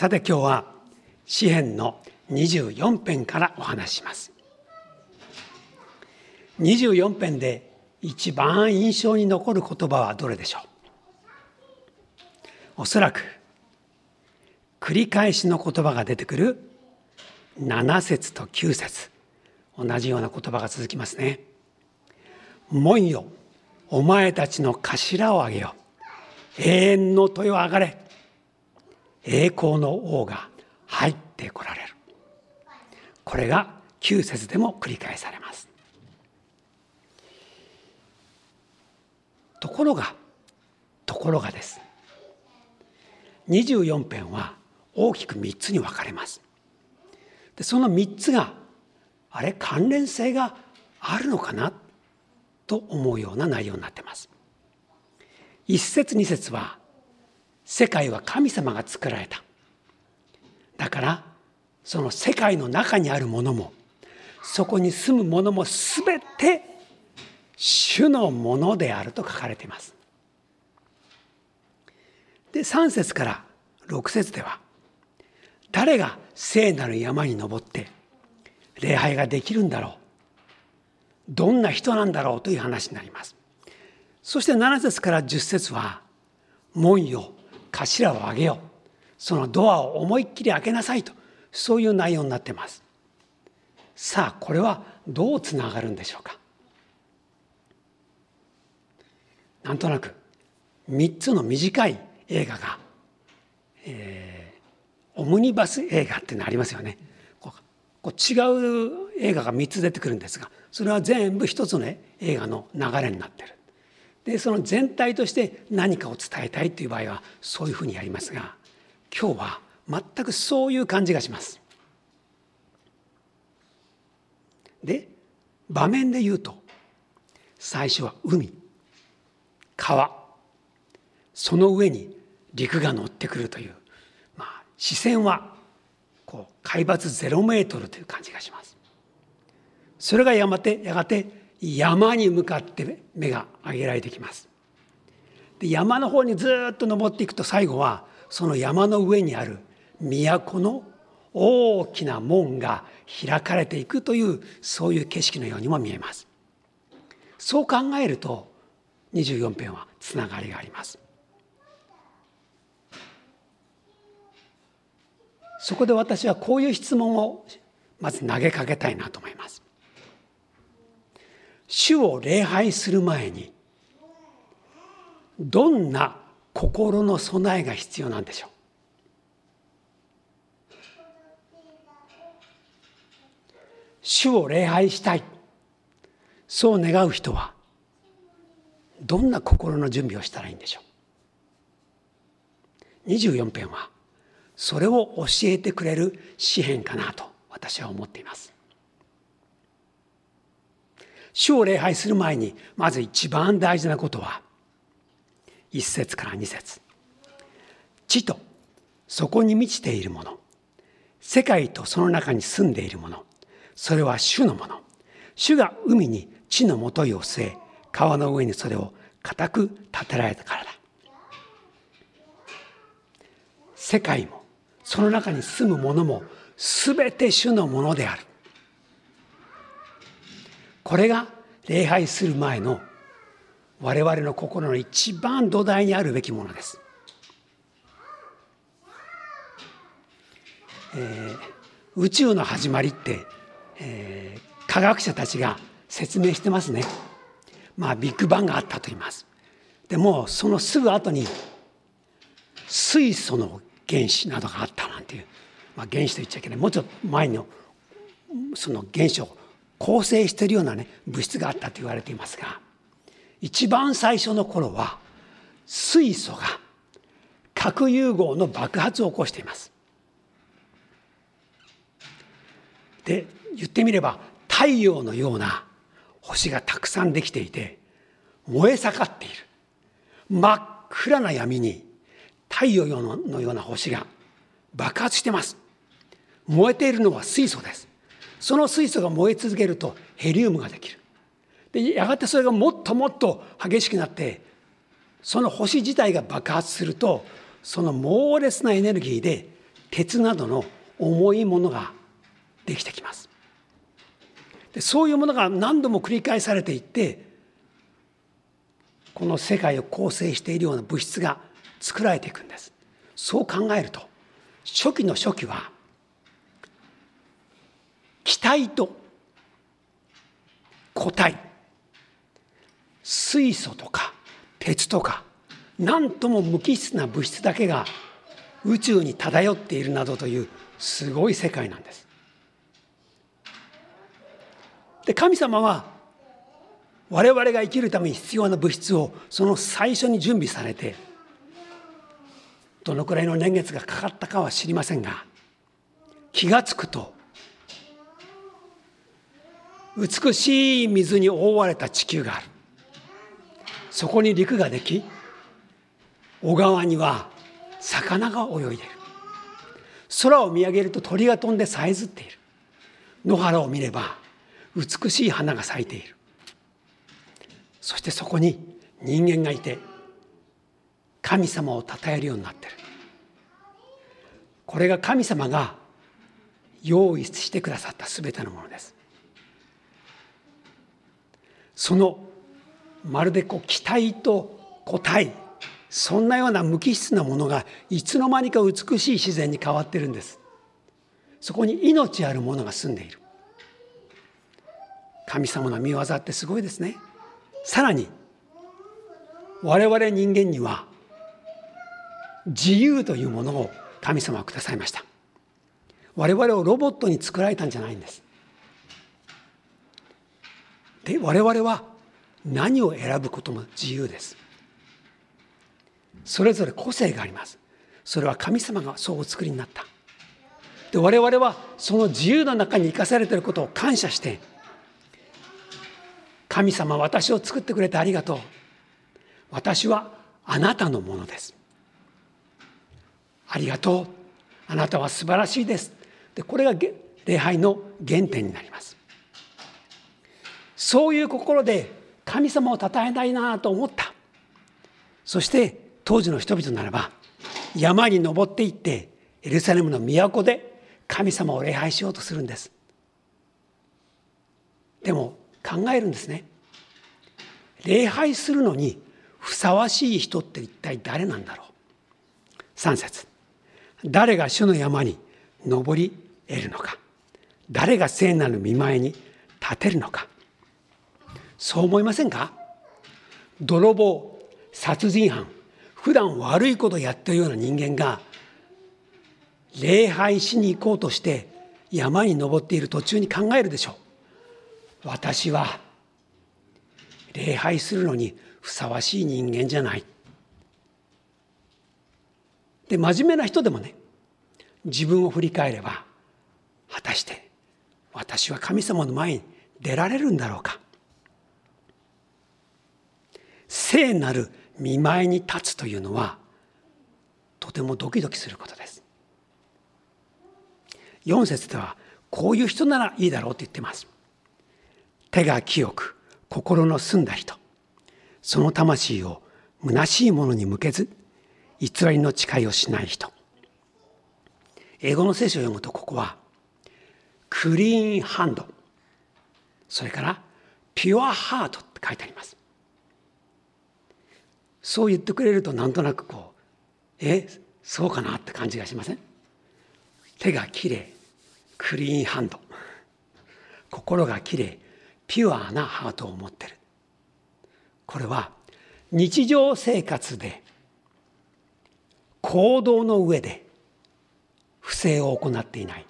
さて今日は詩編の24編からお話します。24編で一番印象に残る言葉はどれでしょう？おそらく繰り返しの言葉が出てくる7節と9節。同じような言葉が続きますね。門よお前たちの頭をあげよ。永遠の豊上がれ。栄光の王が入ってこられる。これが9節でも繰り返されます。ところがところがです。24編は大きく3つに分かれます。でその3つがあれ関連性があるのかな？と思うような内容になってます。一節二節は世界は神様が作られた。だからその世界の中にあるものもそこに住むものも全て主のものであると書かれています。で3節から6節では誰が聖なる山に登って礼拝ができるんだろう。どんな人なんだろうという話になります。そして7節から10節は門よ頭を上げよそのドアを思いっきり開けなさいと。そういう内容になってます。さあこれはどうつながるんでしょうか。なんとなく3つの短い映画が、えー、オムニバス映画ってのありますよね。こうこう違う映画が3つ出てくるんですがそれは全部一つの映画の流れになってる。でその全体として何かを伝えたいという場合はそういうふうにやりますが今日は全くそういう感じがします。で場面で言うと最初は海川その上に陸が乗ってくるという、まあ、視線はこう海抜0メートルという感じがします。それがやがてやがて山に向かって目が上げられてきます。で山の方にずっと登っていくと最後はその山の上にある都の大きな門が開かれていくというそういう景色のようにも見えます。そう考えると24編はつながりがあります。そこで私はこういう質問をまず投げかけたいなと思います。主を礼拝する前にどんな心の備えが必要なんでしょう？主を礼拝したい。そう願う人はどんな心の準備をしたらいいんでしょう？24編はそれを教えてくれる詩篇かなと私は思っています。主を礼拝する前にまず一番大事なことは1節から2節。地とそこに満ちているもの。世界とその中に住んでいるもの。それは主のもの。主が海に地のもといを据え川の上にそれを固く立てられたからだ。世界もその中に住むものも全て主のものである。これが礼拝する前の我々の心の一番土台にあるべきものです。えー、宇宙の始まりって、えー、科学者たちが説明してますね。まあビッグバンがあったと言います。でもそのすぐ後に水素の原子などがあったなんていう、まあ、原子と言っちゃいけないもうちょっと前のその原子を構成しているようなね物質があったと言われていますが一番最初の頃は水素が核融合の爆発を起こしています。で言ってみれば太陽のような星がたくさんできていて燃え盛っている。真っ暗な闇に太陽のような星が爆発してます。燃えているのは水素です。その水素が燃え続けるとヘリウムができる。でやがてそれがもっともっと激しくなってその星自体が爆発するとその猛烈なエネルギーで鉄などの重いものができてきます。でそういうものが何度も繰り返されていってこの世界を構成しているような物質が作られていくんです。そう考えると初期の初期は気体と固体水素とか鉄とか何とも無機質な物質だけが宇宙に漂っているなどというすごい世界なんです。で神様は我々が生きるために必要な物質をその最初に準備されてどのくらいの年月がかかったかは知りませんが気が付くと美しい水に覆われた地球がある。そこに陸ができ小川には魚が泳いでいる。空を見上げると鳥が飛んでさえずっている。野原を見れば美しい花が咲いている。そしてそこに人間がいて神様を称えるようになってる。これが神様が用意してくださった全てのものです。そのまるでこう気体と固体そんなような無機質なものがいつの間にか美しい自然に変わってるんです。そこに命あるものが住んでいる。神様の見業ってすごいですね。さらに我々人間には自由というものを神様はくださいました。我々をロボットに作られたんじゃないんです。で我々は何を選ぶことも自由です。それぞれ個性があります。それは神様がそうお作りになった。で我々はその自由の中に生かされていることを感謝して神様私を作ってくれてありがとう。私はあなたのものです。ありがとう。あなたは素晴らしいです。でこれが礼拝の原点になります。そういう心で神様を称えたいなと思った。そして当時の人々ならば山に登っていってエルサレムの都で神様を礼拝しようとするんです。でも考えるんですね。礼拝するのにふさわしい人って一体誰なんだろう。3節。誰が主の山に登り得るのか。誰が聖なる見舞いに立てるのか。そう思いませんか？泥棒殺人犯普段悪いことをやってるような人間が礼拝しに行こうとして山に登っている途中に考えるでしょう。私は礼拝するのにふさわしい人間じゃない。で真面目な人でもね自分を振り返れば果たして私は神様の前に出られるんだろうか？聖なる見舞いに立つというのはとてもドキドキすることです。4節ではこういう人ならいいだろうと言ってます。手が清く心の澄んだ人。その魂を虚しいものに向けず偽りの誓いをしない人。英語の聖書を読むとここはクリーンハンド。それからピュアハートって書いてあります。そう言ってくれるとなんとなくこうえそうかなって感じがしません？手がきれいクリーンハンド。心がきれいピュアなハートを持ってる。これは日常生活で行動の上で不正を行っていない。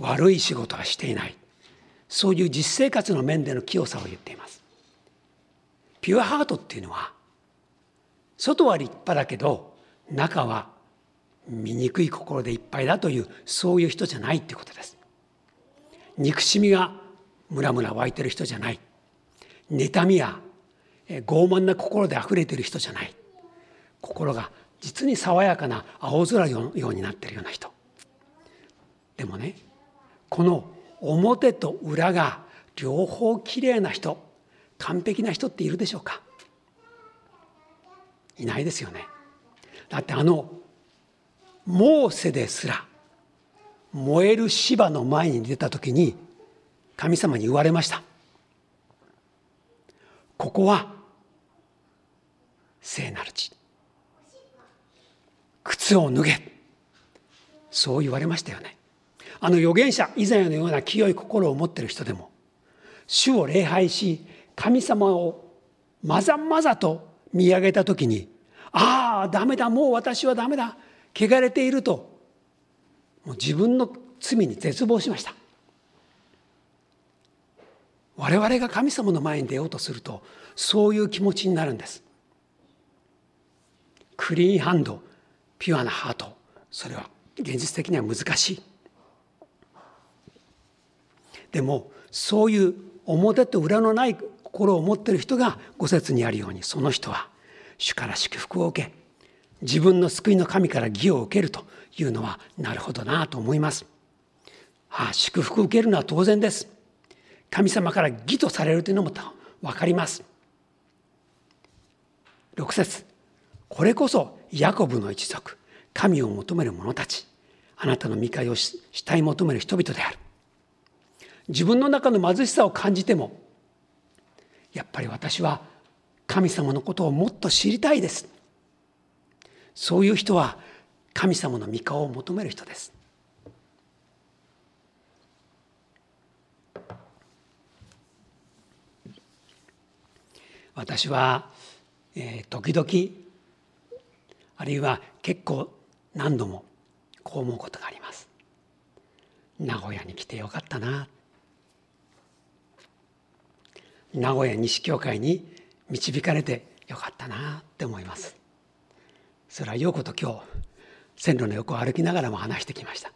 悪い仕事はしていない。そういう実生活の面での清さを言っています。ピュアハートっていうのは外は立派だけど中は醜い心でいっぱいだというそういう人じゃないってことです。憎しみがムラムラ湧いてる人じゃない。妬みや傲慢な心で溢れてる人じゃない。心が実に爽やかな青空のようになってるような人。でもねこの表と裏が両方きれいな人。完璧な人っているでしょうか？いないですよね。だってあのモーセですら燃える芝の前に出た時に神様に言われました。ここは聖なる地。靴を脱げ。そう言われましたよね。あの預言者以前のような清い心を持ってる人でも主を礼拝し神様をまざまざと見上げた時にああダメだもう私はダメだ汚れているともう自分の罪に絶望しました。我々が神様の前に出ようとするとそういう気持ちになるんです。クリーンハンドピュアなハート。それは現実的には難しい。でもそういう表と裏のない心を持っている人が五節にあるようにその人は主から祝福を受け自分の救いの神から義を受けるというのはなるほどなと思います。ああ祝福を受けるのは当然です。神様から義とされるというのも分かります。6節これこそヤコブの一族神を求める者たちあなたの見返をしたい求める人々である自分の中の貧しさを感じてもやっぱり私は神様のことをもっと知りたいです。そういう人は神様の御顔を求める人です。私は、えー、時々あるいは結構何度もこう思うことがあります。名古屋に来てよかったな。名古屋西教会に導かれてよかったなって思います。それは陽子と今日線路の横を歩きながらも話してきました。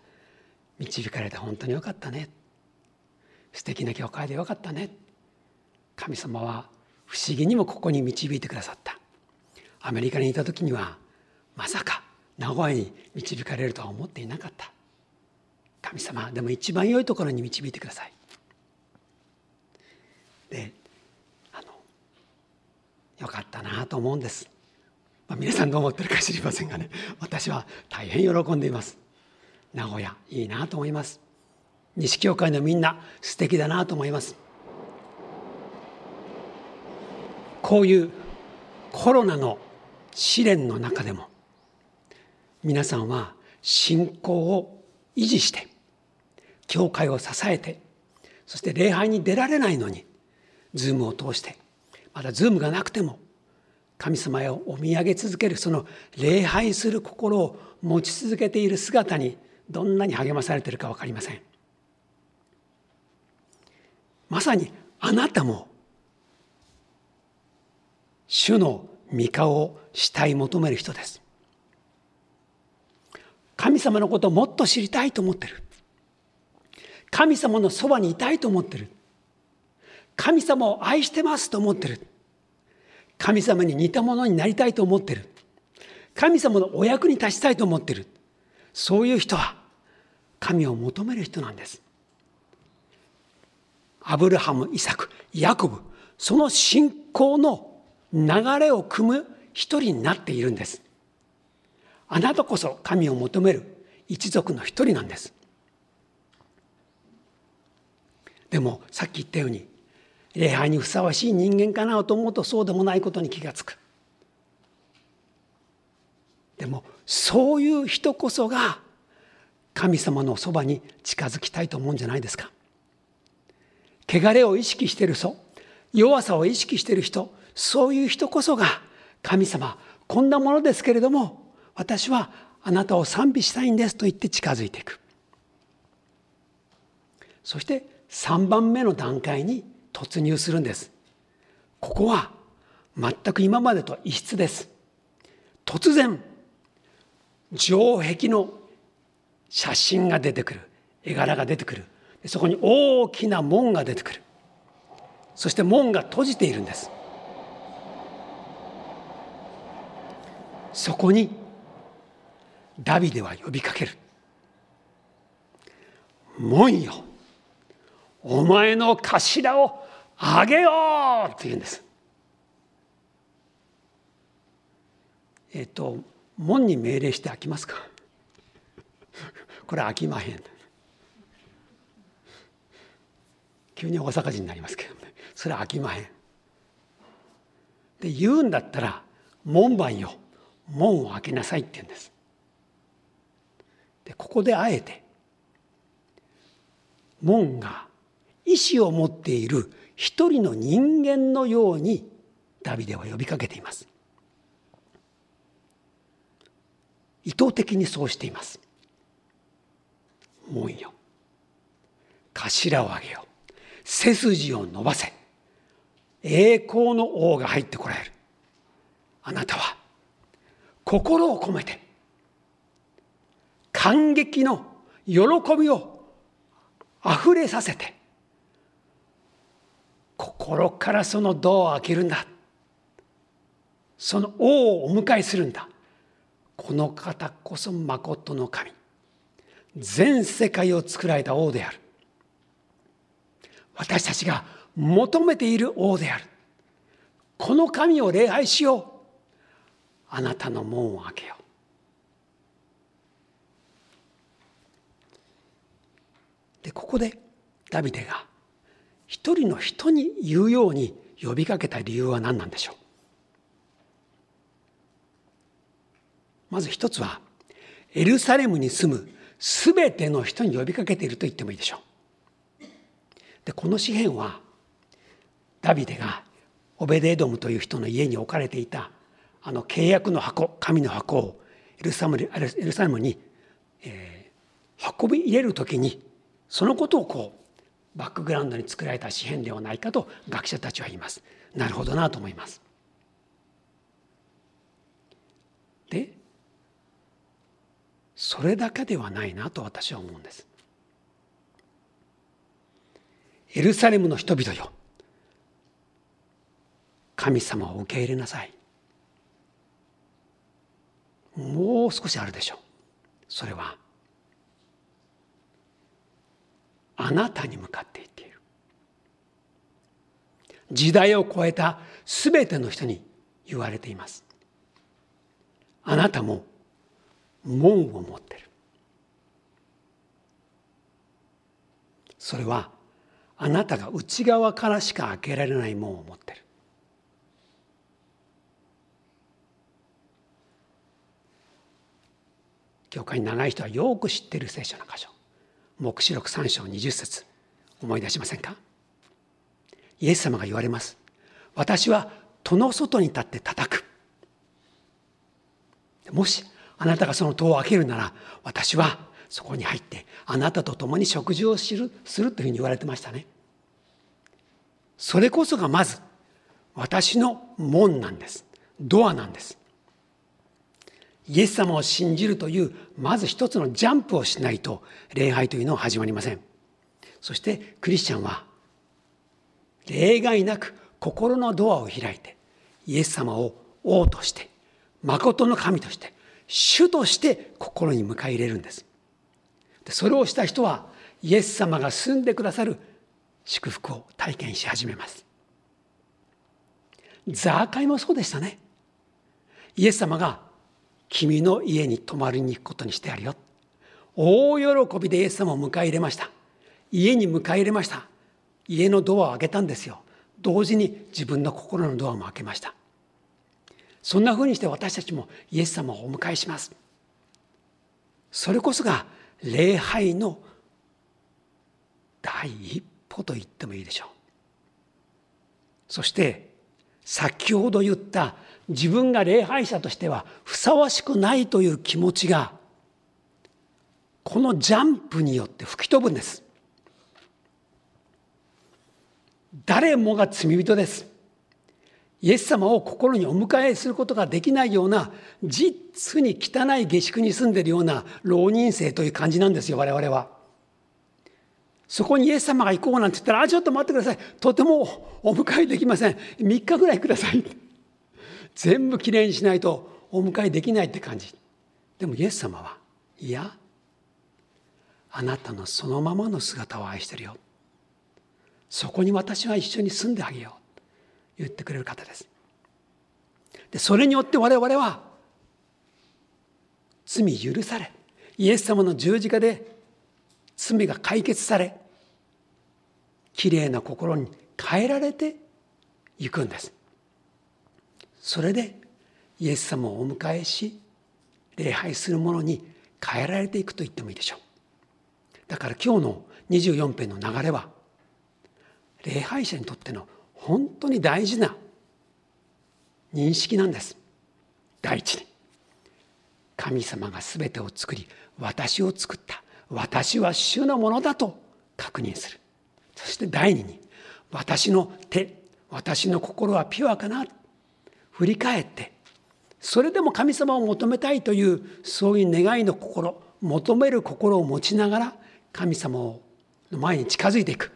導かれて本当によかったね。素敵な教会でよかったね。神様は不思議にもここに導いてくださった。アメリカにいた時にはまさか名古屋に導かれるとは思っていなかった。神様でも一番良いところに導いてください。でよかったなと思うんです、まあ、皆さんどう思ってるか知りませんがね私は大変喜んでいます。名古屋いいなと思います。西教会のみんな素敵だなと思います。こういうコロナの試練の中でも皆さんは信仰を維持して教会を支えてそして礼拝に出られないのにズームを通してまだズームがなくても神様を見上げ続けるその礼拝する心を持ち続けている姿にどんなに励まされているか分かりません。まさにあなたも主の御顔を慕い求める人です。神様のことをもっと知りたいと思ってる。神様のそばにいたいと思ってる。神様を愛してますと思ってる。神様に似たものになりたいと思ってる。神様のお役に立ちたいと思ってる。そういう人は神を求める人なんです。アブラハムイサクヤコブその信仰の流れを組む一人になっているんです。あなたこそ神を求める一族の一人なんです。でもさっき言ったように礼拝にふさわしい人間かなと思うとそうでもないことに気がつく。でもそういう人こそが神様のそばに近づきたいと思うんじゃないですか。汚れを意識している人弱さを意識している人そういう人こそが神様こんなものですけれども私はあなたを賛美したいんですと言って近づいていく。そして3番目の段階に突入するんです。ここは全く今までと異質です。突然城壁の写真が出てくる。絵柄が出てくる。そこに大きな門が出てくる。そして門が閉じているんです。そこにダビデは呼びかける。門よ、お前の頭を上げようって言うんです。えっと、門に命令して開きますか？これ飽きまへん。急に大阪人になりますけどね。それ飽きまへん。で言うんだったら門番よ。門を開けなさいって言うんです。でここであえて門が意志を持っている一人の人間のようにダビデは呼びかけています。意図的にそうしています。門よ。頭を上げよ背筋を伸ばせ。栄光の王が入ってこられる。あなたは心を込めて感激の喜びをあふれさせて心からそのドアを開けるんだ。その王をお迎えするんだ。この方こそまことの神。全世界を作られた王である。私たちが求めている王である。この神を礼拝しよう。あなたの門を開けよう。でここでダビデが一人の人に言うように呼びかけた理由は何なんでしょう？まず一つはエルサレムに住む全ての人に呼びかけていると言ってもいいでしょう。でこの詩篇はダビデがオベデエドムという人の家に置かれていたあの契約の箱神の箱をエルサレムに、えー、運び入れる時にそのことをこうバックグラウンドに作られた詩篇ではないかと学者たちは言います。なるほどなと思います。でそれだけではないなと私は思うんです。エルサレムの人々よ神様を受け入れなさいもう少しあるでしょうそれはあなたに向かって言っている。時代を超えた全ての人に言われています。あなたも門を持ってる。それはあなたが内側からしか開けられない門を持ってる。教会に長い人はよく知っている聖書の箇所。黙示録3章20節思い出しませんか？イエス様が言われます私は戸の外に立って叩くもしあなたがその戸を開けるなら私はそこに入ってあなたと共に食事をするするというふうに言われてましたね。それこそがまず私の門なんです。ドアなんです。イエス様を信じるというまず一つのジャンプをしないと礼拝というのは始まりません。そしてクリスチャンは例外なく心のドアを開いてイエス様を王として誠の神として主として心に迎え入れるんです。でそれをした人はイエス様が住んでくださる祝福を体験し始めます。ザーカイもそうでしたね。イエス様が君の家に泊まりに行くことにしてあるよ。大喜びでイエス様を迎え入れました。家に迎え入れました。家のドアを開けたんですよ。同時に自分の心のドアも開けました。そんなふうにして私たちもイエス様をお迎えします。それこそが礼拝の第一歩と言ってもいいでしょう。そして先ほど言った自分が礼拝者としてはふさわしくないという気持ちがこのジャンプによって吹き飛ぶんです。誰もが罪人です。イエス様を心にお迎えすることができないような実に汚い下宿に住んでるような浪人生という感じなんですよ我々は。そこにイエス様が行こうなんて言ったら「あちょっと待ってください。とてもお迎えできません。3日ぐらいください」全部きれいにしないとお迎えできないって感じ。でもイエス様はいやあなたのそのままの姿を愛してるよ。そこに私は一緒に住んであげよう。言ってくれる方です。でそれによって我々は罪許されイエス様の十字架で罪が解決されきれいな心に変えられていくんです。それでイエス様をお迎えし礼拝するものに変えられていくと言ってもいいでしょう。だから今日の24編の流れは礼拝者にとっての本当に大事な認識なんです。第一に神様が全てを作り私を作った。私は主のものだと確認する。そして第二に私の手私の心はピュアかな振り返ってそれでも神様を求めたいというそういう願いの心求める心を持ちながら神様の前に近づいていく。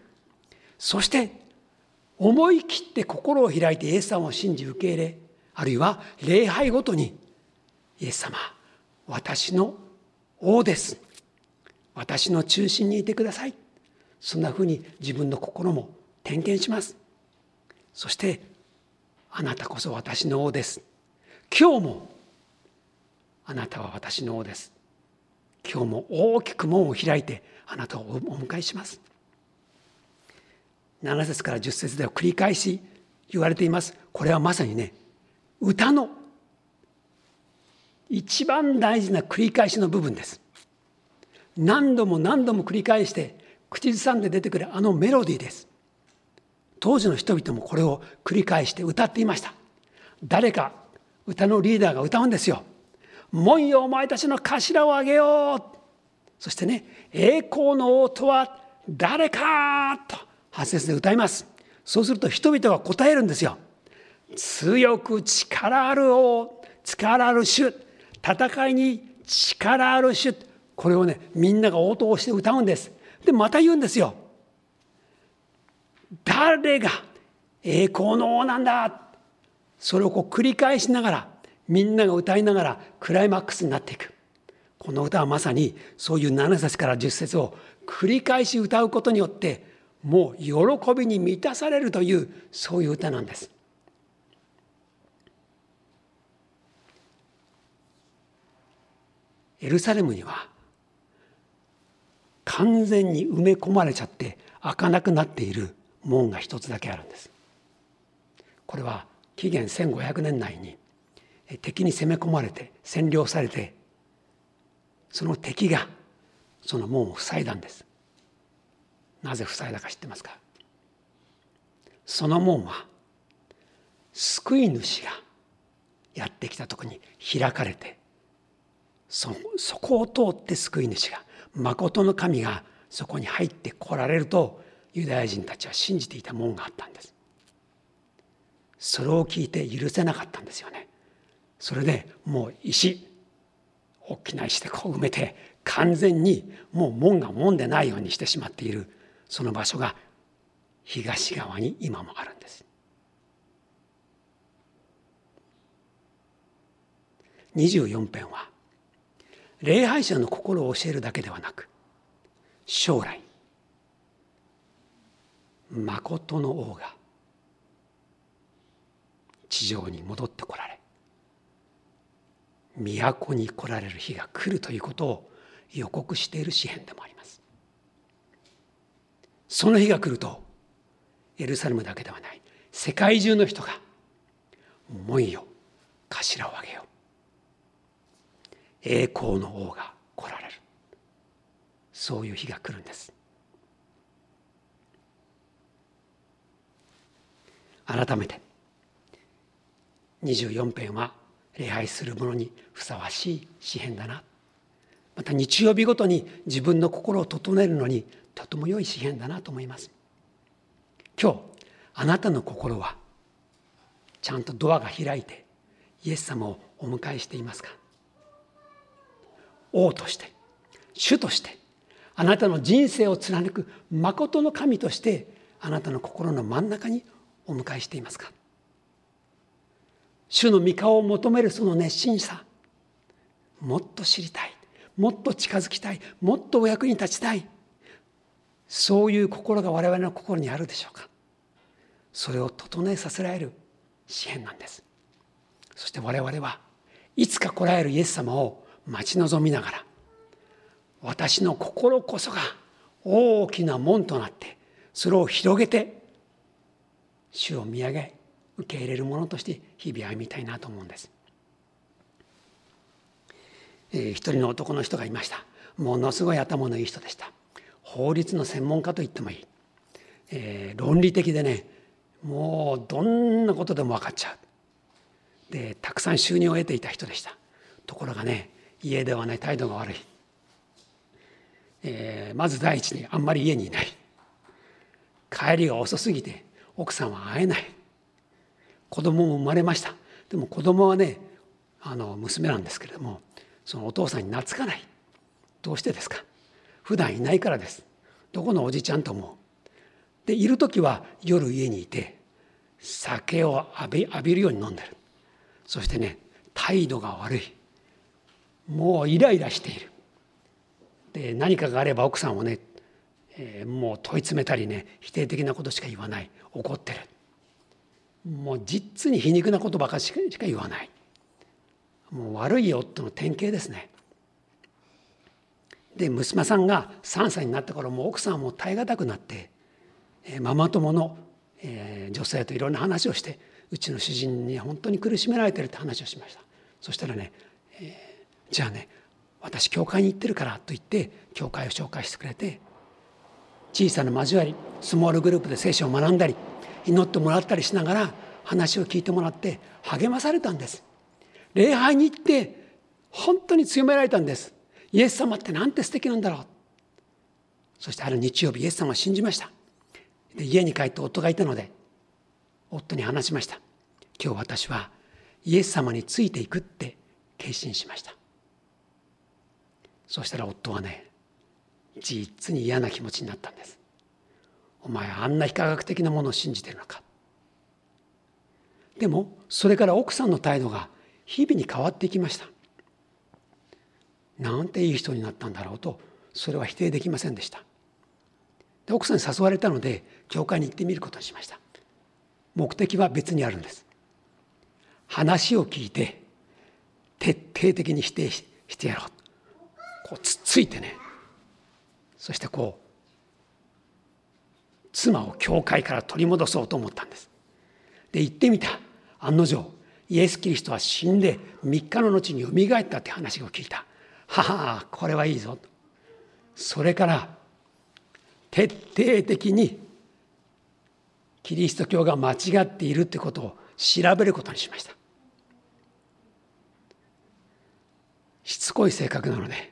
そして思い切って心を開いてイエス様を信じ受け入れあるいは礼拝ごとにイエス様私の王です。私の中心にいてください。そんなふうに自分の心も点検します。そしてあなたこそ私の王です。今日もあなたは私の王です。今日も大きく門を開いてあなたをお迎えします。7節から10節では繰り返し言われています。これはまさにね歌の一番大事な繰り返しの部分です。何度も何度も繰り返して口ずさんで出てくるあのメロディーです。当時の人々もこれを繰り返して歌っていました。誰か歌のリーダーが歌うんですよ。門よお前たちの頭をあげよう。そしてね栄光の王とは誰かと発節で歌います。そうすると人々が答えるんですよ。強く力ある王力ある主戦いに力ある主。これをねみんなが応答して歌うんです。でまた言うんですよ。誰が栄光の王なんだ。それをこう繰り返しながらみんなが歌いながらクライマックスになっていく。この歌はまさにそういう7節から10節を繰り返し歌うことによってもう喜びに満たされるというそういう歌なんです。エルサレムには完全に埋め込まれちゃって開かなくなっている門が一つだけあるんです。これは紀元1500年内に敵に攻め込まれて占領されてその敵がその門を塞いだんです。なぜ塞いだか知ってますか？その門は救い主がやってきた時に開かれてそそこを通って救い主が誠の神がそこに入ってこられるとユダヤ人たちは信じていた門があったんです。それを聞いて許せなかったんですよね。それでもう石大きな石でこう埋めて完全にもう門が門でないようにしてしまっている。その場所が東側に今もあるんです。24編は礼拝者の心を教えるだけではなく将来誠の王が地上に戻ってこられ都に来られる日が来るということを予告している詩篇でもあります。その日が来るとエルサレムだけではない世界中の人が門よ頭を上げよう。栄光の王が来られる。そういう日が来るんです。改めて24編は礼拝する者にふさわしい詩篇だな。また日曜日ごとに自分の心を整えるのにとても良い詩篇だなと思います。今日あなたの心はちゃんとドアが開いてイエス様をお迎えしていますか？王として主としてあなたの人生を貫く誠の神としてあなたの心の真ん中にお迎えしていますか？主の御顔を求めるその熱心さもっと知りたいもっと近づきたいもっとお役に立ちたいそういう心が我々の心にあるでしょうか？それを整えさせられる支援なんです。そして我々はいつか来られるイエス様を待ち望みながら私の心こそが大きな門となってそれを広げて主を見上げ受け入れるものとして日々歩みたいなと思うんです。えー、一人の男の人がいました。ものすごい頭のいい人でした。法律の専門家と言ってもいい、えー、論理的でねもうどんなことでも分かっちゃう。でたくさん収入を得ていた人でした。ところがね家ではね態度が悪い、えー、まず第一にあんまり家にいない。帰りが遅すぎて奥さんは会えない。子供も生まれました。でも子供はねあの娘なんですけれどもそのお父さんに懐かない。どうしてですか？普段いないからです。どこのおじちゃんと思うでいる時は夜家にいて酒を浴び浴びるように飲んでる。そしてね態度が悪い。もうイライラしている。で何かがあれば奥さんをね、えー、もう問い詰めたりね否定的なことしか言わない。怒ってる。もう実に皮肉なことばかりしか言わない。もう悪い夫の典型ですね。で娘さんが3歳になった頃もう奥さんも耐え難くなってママ友の女性といろんな話をしてうちの主人に本当に苦しめられてるって話をしました。そしたらね、じゃあね私教会に行ってるからと言って教会を紹介してくれて小さな交わりスモールグループで聖書を学んだり祈ってもらったりしながら話を聞いてもらって励まされたんです。礼拝に行って本当に強められたんです。イエス様ってなんて素敵なんだろう。そしてある日曜日イエス様を信じました。で家に帰って夫がいたので夫に話しました。今日私はイエス様についていくって決心しました。そしたら夫はね実に嫌な気持ちになったんです。お前あんな非科学的なものを信じてるのか。でもそれから奥さんの態度が日々に変わっていきました。なんていい人になったんだろうとそれは否定できませんでした。で奥さんに誘われたので教会に行ってみることにしました。目的は別にあるんです。話を聞いて徹底的に否定してやろうこうつっついてね。そしてこう妻を教会から取り戻そうと思ったんです。で行ってみた。案の定イエス・キリストは死んで3日の後によみがえったって話を聞いた。ははこれはいいぞそれから徹底的にキリスト教が間違っているってことを調べることにしました。しつこい性格なので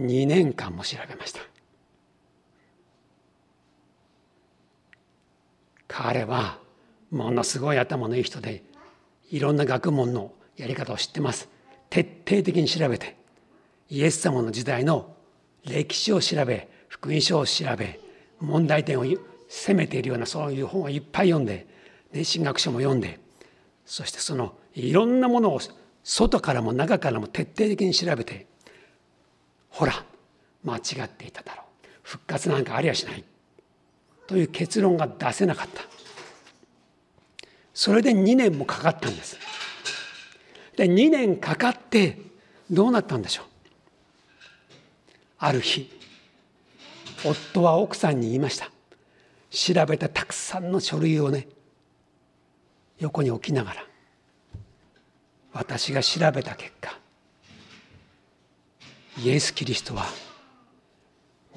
2年間も調べました。彼はものすごい頭のいい人でいろんな学問のやり方を知ってます。徹底的に調べてイエス様の時代の歴史を調べ福音書を調べ問題点を責めているようなそういう本をいっぱい読んで、ね、神学書も読んでそしてそのいろんなものを外からも中からも徹底的に調べてほら間違っていただろう。復活なんかありゃしない。という結論が出せなかった。それで2年もかかったんです。で2年かかってどうなったんでしょう。ある日夫は奥さんに言いました。調べたたくさんの書類をね横に置きながら私が調べた結果イエス・キリストは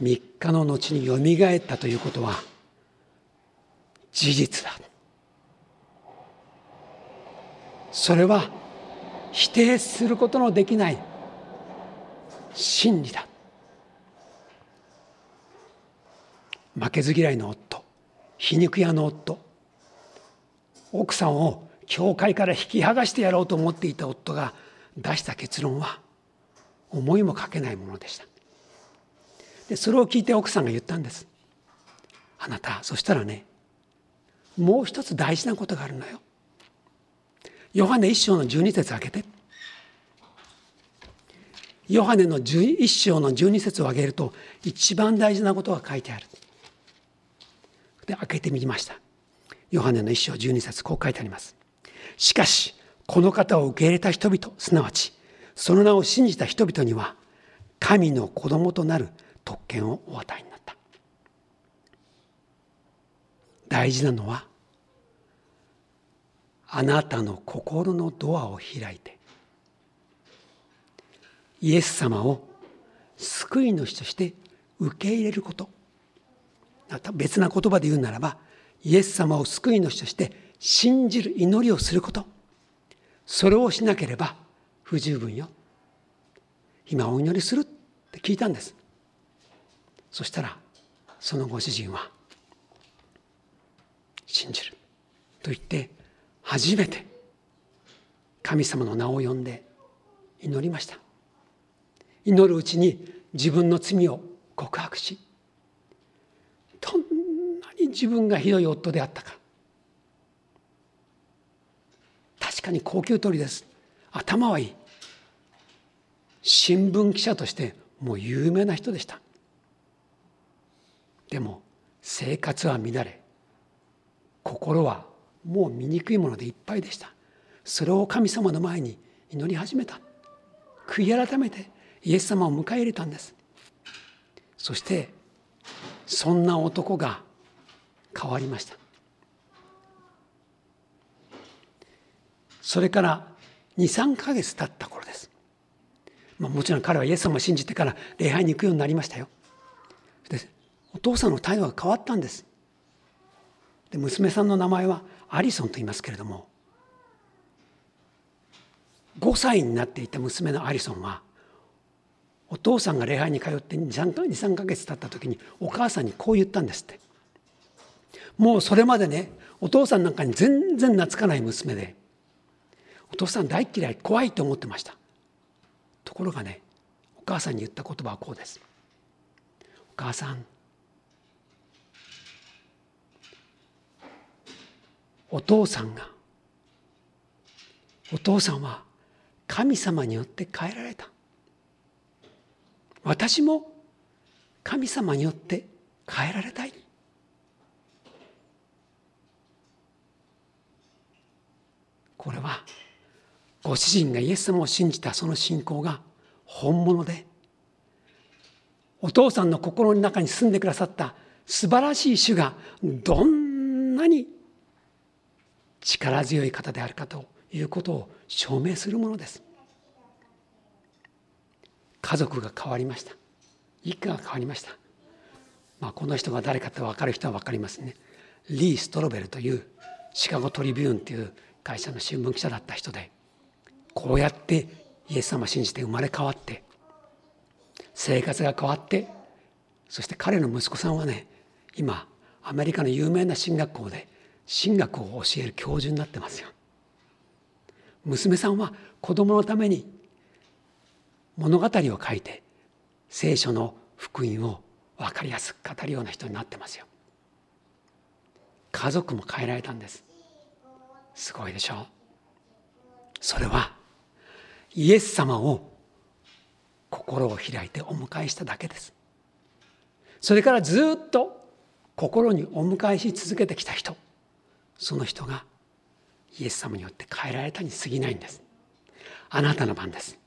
3日の後によみがえったということは事実だ。それは否定することのできない真理だ。負けず嫌いの夫皮肉屋の夫奥さんを教会から引き剥がしてやろうと思っていた夫が出した結論は思いもかけないものでした。でそれを聞いて奥さんが言ったんです。あなたそしたらねもう一つ大事なことがあるのよ。ヨハネ一章の12節開けて。ヨハネの一章の12節を挙げると一番大事なことが書いてある。で開けてみました。ヨハネの一章12節こう書いてあります。しかしこの方を受け入れた人々すなわちその名を信じた人々には神の子供となる特権をお与えになった。大事なのはあなたの心のドアを開いてイエス様を救い主として受け入れること。別な言葉で言うならばイエス様を救い主として信じる祈りをすること。それをしなければ不十分よ。今お祈りするって聞いたんです。そしたらそのご主人は信じる。と言って初めて神様の名を呼んで祈りました。祈るうちに自分の罪を告白しどんなに自分がひどい夫であったか。確かに高級取りです。頭はいい。新聞記者としてもう有名な人でした。でも生活は乱れ心はもう醜いものでいっぱいでした。それを神様の前に祈り始めた。悔い改めてイエス様を迎え入れたんです。そしてそんな男が変わりました。それから23か月経った頃です、まあ、もちろん彼はイエス様を信じてから礼拝に行くようになりましたよ。でお父さんの態度が変わったんです。で娘さんの名前はアリソンと言いますけれども5歳になっていた娘のアリソンはお父さんが礼拝に通って23か月経った時にお母さんにこう言ったんですって。もうそれまでねお父さんなんかに全然懐かない娘でお父さん大嫌い怖いと思ってました。ところがねお母さんに言った言葉はこうです。お母さんお父さんがお父さんは神様によって変えられた。私も神様によって変えられたい。これはご主人がイエス様を信じたその信仰が本物でお父さんの心の中に住んでくださった素晴らしい主がどんなに力強い方であるかということを証明するものです。家族が変わりました。一家が変わりました、まあ、この人が誰かって分かる人は分かりますね。リー・ストロベルというシカゴトリビューンという会社の新聞記者だった人でこうやってイエス様を信じて生まれ変わって生活が変わってそして彼の息子さんはね今アメリカの有名な進学校で進学を教える教授になってますよ。娘さんは子供のために物語を書いて聖書の福音を分かりやすく語るような人になってますよ。家族も変えられたんです。すごいでしょう。それはイエス様を心を開いてお迎えしただけです。それからずっと心にお迎えし続けてきた人その人がイエス様によって変えられたに過ぎないんです。あなたの番です。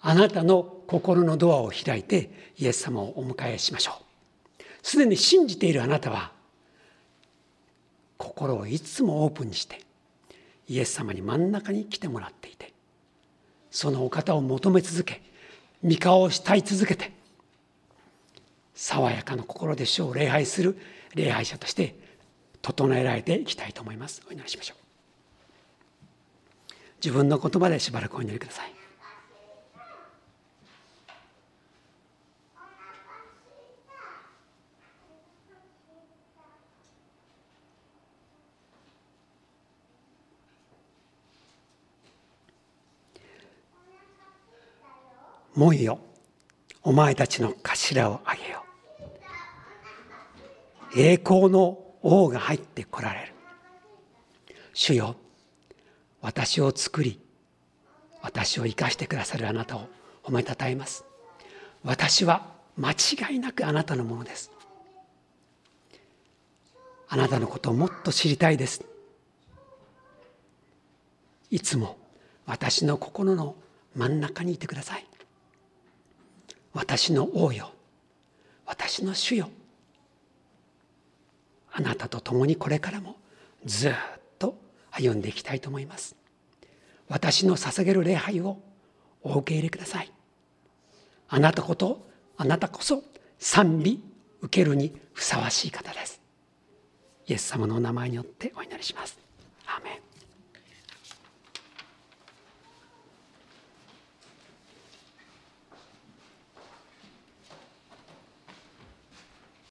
あなたの心のドアを開いてイエス様をお迎えしましょう。すでに信じているあなたは心をいつもオープンにしてイエス様に真ん中に来てもらっていてそのお方を求め続け御顔を慕い続けて爽やかな心で主を礼拝する礼拝者として整えられていきたいと思います。お祈りしましょう。自分の言葉でしばらくお祈りください。もいよ。お前たちの頭を上げよう。栄光の王が入ってこられる。主よ私を作り私を生かしてくださるあなたを褒めたたえます。私は間違いなくあなたのものです。あなたのことをもっと知りたいです。いつも私の心の真ん中にいてください。私の王よ。私の主よ。あなたと共にこれからもずっと歩んでいきたいと思います。私の捧げる礼拝をお受け入れください。あなたことあなたこそ賛美受けるにふさわしい方です。イエス様のお名前によってお祈りします。アメン。